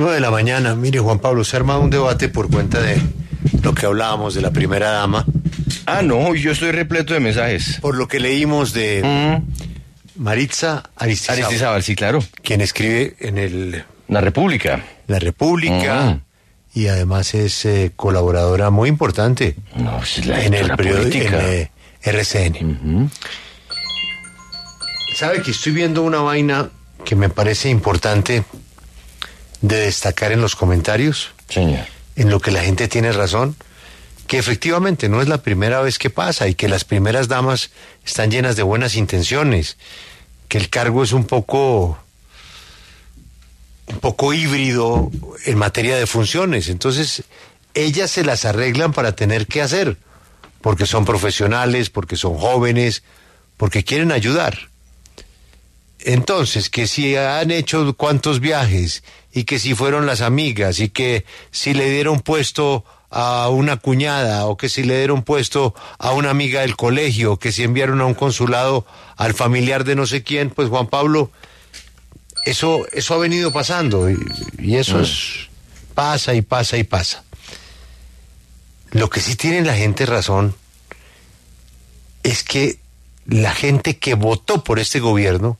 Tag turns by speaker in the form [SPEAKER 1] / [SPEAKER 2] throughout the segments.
[SPEAKER 1] 9 de la mañana. Mire, Juan Pablo, se arma un debate por cuenta de lo que hablábamos de la primera dama.
[SPEAKER 2] Ah, no, yo estoy repleto de mensajes.
[SPEAKER 1] Por lo que leímos de
[SPEAKER 2] Mm,
[SPEAKER 1] Maritza Aristizábal,
[SPEAKER 2] Aristizábal, sí, claro.
[SPEAKER 1] quien escribe en el
[SPEAKER 2] La República.
[SPEAKER 1] La República
[SPEAKER 2] Mm.
[SPEAKER 1] y además es eh, colaboradora muy importante
[SPEAKER 2] No, es la
[SPEAKER 1] en el periódico en, eh, RCN.
[SPEAKER 2] Ujú.
[SPEAKER 1] ¿Sabe que estoy viendo una vaina que me parece importante de destacar en los comentarios?
[SPEAKER 2] Señor.
[SPEAKER 1] en lo que la gente tiene razón, que efectivamente no es la primera vez que pasa y que las primeras damas están llenas de buenas intenciones, que el cargo es un poco un poco híbrido en materia de funciones, entonces ellas se las arreglan para tener que hacer, porque son profesionales, porque son jóvenes, porque quieren ayudar. Entonces, que si han hecho cuántos viajes y que si fueron las amigas y que si le dieron puesto a una cuñada o que si le dieron puesto a una amiga del colegio, que si enviaron a un consulado al familiar de no sé quién, pues Juan Pablo, eso, eso ha venido pasando y, y eso es, pasa y pasa y pasa. Lo que sí tiene la gente razón es que la gente que votó por este gobierno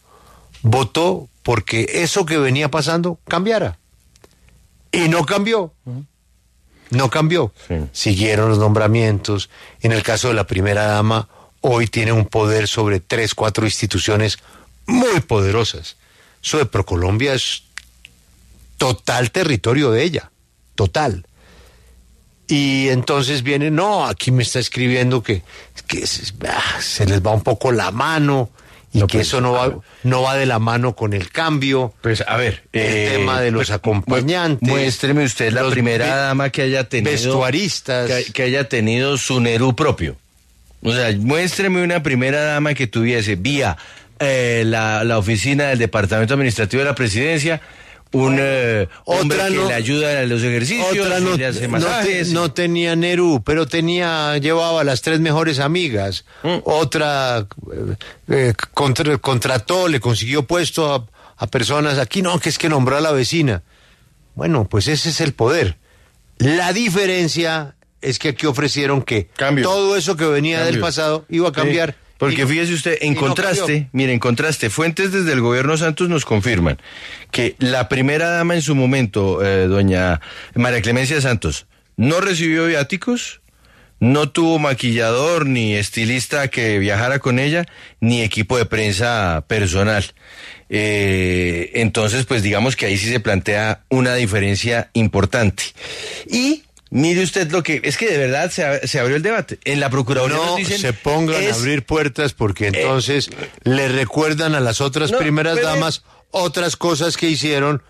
[SPEAKER 1] votó porque eso que venía pasando cambiara. Y no cambió. No cambió.
[SPEAKER 2] Sí.
[SPEAKER 1] Siguieron los nombramientos. En el caso de la primera dama, hoy tiene un poder sobre tres, cuatro instituciones muy poderosas. Eso de Procolombia es total territorio de ella. Total. Y entonces viene, no, aquí me está escribiendo que, que se, ah, se les va un poco la mano y
[SPEAKER 2] No,
[SPEAKER 1] que
[SPEAKER 2] pues,
[SPEAKER 1] eso no va, no va de la mano con el cambio.
[SPEAKER 2] Pues a ver,
[SPEAKER 1] El tema de los
[SPEAKER 2] pues,
[SPEAKER 1] acompañantes,
[SPEAKER 2] mu- Muéstreme usted la primera dama que haya tenido.
[SPEAKER 1] vestuaristas.
[SPEAKER 2] Que, que haya tenido su Nerú propio. O sea, muéstreme una primera dama que tuviese vía eh, la, la oficina del Departamento Administrativo de la Presidencia. Un eh, hombre
[SPEAKER 1] otra
[SPEAKER 2] que
[SPEAKER 1] no-
[SPEAKER 2] le ayuda a los ejercicios,
[SPEAKER 1] Otra no,
[SPEAKER 2] y le hace
[SPEAKER 1] no te-
[SPEAKER 2] masajes.
[SPEAKER 1] no tenía Nerú, pero tenía, llevaba las tres mejores amigas.
[SPEAKER 2] Mm.
[SPEAKER 1] Otra eh, eh, contra- contrató, le consiguió puesto a, a personas. Aquí no, que es que nombró a la vecina. Bueno, pues ese es el poder. La diferencia es que aquí ofrecieron que
[SPEAKER 2] Cambio.
[SPEAKER 1] todo eso que venía del pasado iba a cambiar.
[SPEAKER 2] Sí, porque fíjese usted, en
[SPEAKER 1] no
[SPEAKER 2] contraste,
[SPEAKER 1] cambió.
[SPEAKER 2] mire, en contraste, fuentes desde el gobierno Santos nos confirman que la primera dama en su momento, eh, doña María Clemencia Santos, no recibió viáticos, no tuvo maquillador ni estilista que viajara con ella, ni equipo de prensa personal. Eh, entonces, pues digamos que ahí sí se plantea una diferencia importante. Y mire usted lo que, es que de verdad se, se abrió el debate. En la Procuraduría
[SPEAKER 1] No
[SPEAKER 2] nos dicen,
[SPEAKER 1] se pongan
[SPEAKER 2] es-
[SPEAKER 1] a abrir puertas porque entonces le recuerdan a las otras
[SPEAKER 2] No,
[SPEAKER 1] primeras
[SPEAKER 2] pero-
[SPEAKER 1] damas otras cosas que hicieron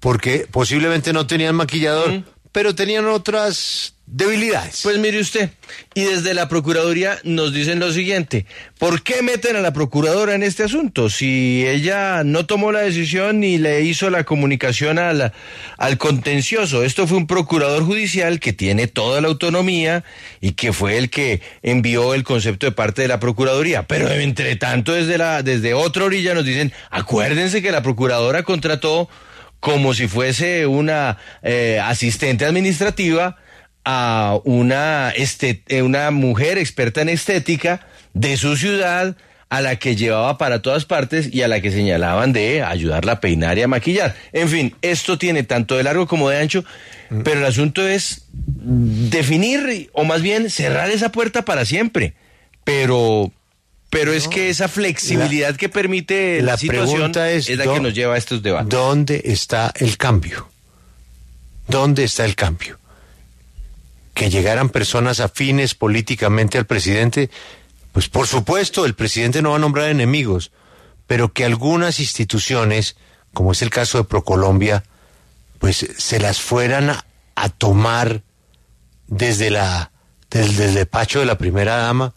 [SPEAKER 1] porque posiblemente no tenían maquillador, pero tenían otras debilidades.
[SPEAKER 2] Pues mire usted, y desde la Procuraduría nos dicen lo siguiente, ¿por qué meten a la Procuradora en este asunto? Si ella no tomó la decisión ni le hizo la comunicación a la- al contencioso, esto fue un procurador judicial que tiene toda la autonomía y que fue el que envió el concepto de parte de la Procuraduría, pero entre tanto desde, la, desde otra orilla nos dicen, acuérdense que la Procuradora contrató como si fuese una eh, asistente administrativa a una, este, eh, una mujer experta en estética de su ciudad a la que llevaba para todas partes y a la que señalaban de ayudarla a peinar y a maquillar. En fin, esto tiene tanto de largo como de ancho, pero el asunto es definir o más bien cerrar esa puerta para siempre. Pero pero es que esa flexibilidad que permite la,
[SPEAKER 1] la
[SPEAKER 2] situación
[SPEAKER 1] pregunta es,
[SPEAKER 2] la
[SPEAKER 1] ¿dó-
[SPEAKER 2] que nos lleva a estos debates.
[SPEAKER 1] ¿Dónde está el cambio? ¿Dónde está el cambio? Que llegaran personas afines políticamente al presidente, pues por supuesto, el presidente no va a nombrar enemigos, pero que algunas instituciones, como es el caso de Procolombia, pues se las fueran a, a tomar desde la desde el despacho de la primera dama.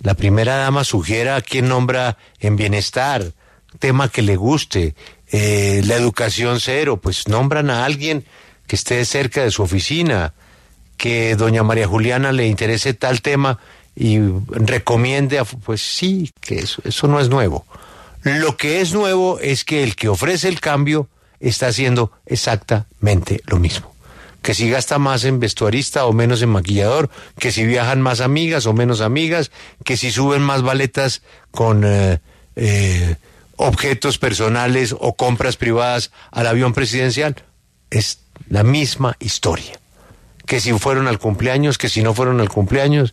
[SPEAKER 1] La primera dama sugiera a quien nombra en bienestar, tema que le guste, eh, la educación cero, pues nombran a alguien que esté cerca de su oficina, que doña María Juliana le interese tal tema y recomiende, a, pues sí, que eso, eso no es nuevo. Lo que es nuevo es que el que ofrece el cambio está haciendo exactamente lo mismo. Que si gasta más en vestuarista o menos en maquillador, que si viajan más amigas o menos amigas, que si suben más baletas con eh, eh, objetos personales o compras privadas al avión presidencial. Es la misma historia. Que si fueron al cumpleaños, que si no fueron al cumpleaños,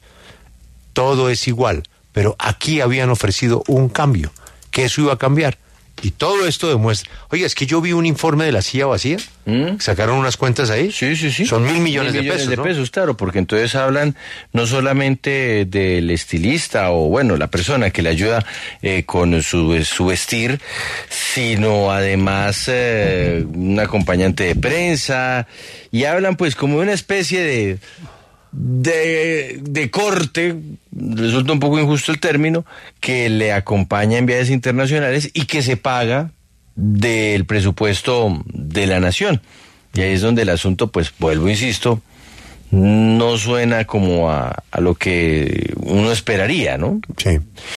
[SPEAKER 1] todo es igual. Pero aquí habían ofrecido un cambio, que eso iba a cambiar. Y todo esto demuestra. Oye, es que yo vi un informe de la silla vacía.
[SPEAKER 2] ¿Mm?
[SPEAKER 1] Sacaron unas cuentas ahí.
[SPEAKER 2] Sí, sí, sí.
[SPEAKER 1] Son mil millones,
[SPEAKER 2] Mil
[SPEAKER 1] de pesos.
[SPEAKER 2] de
[SPEAKER 1] ¿no?
[SPEAKER 2] pesos, claro, porque entonces hablan no solamente del estilista o, bueno, la persona que le ayuda eh, con su, su vestir, sino además eh, un acompañante de prensa, y hablan pues como de una especie de, de, de corte, resulta un poco injusto el término, que le acompaña en viajes internacionales y que se paga del presupuesto de la nación. Y ahí es donde el asunto, pues vuelvo, insisto, no suena como a, a lo que uno esperaría, ¿no?
[SPEAKER 1] Sí.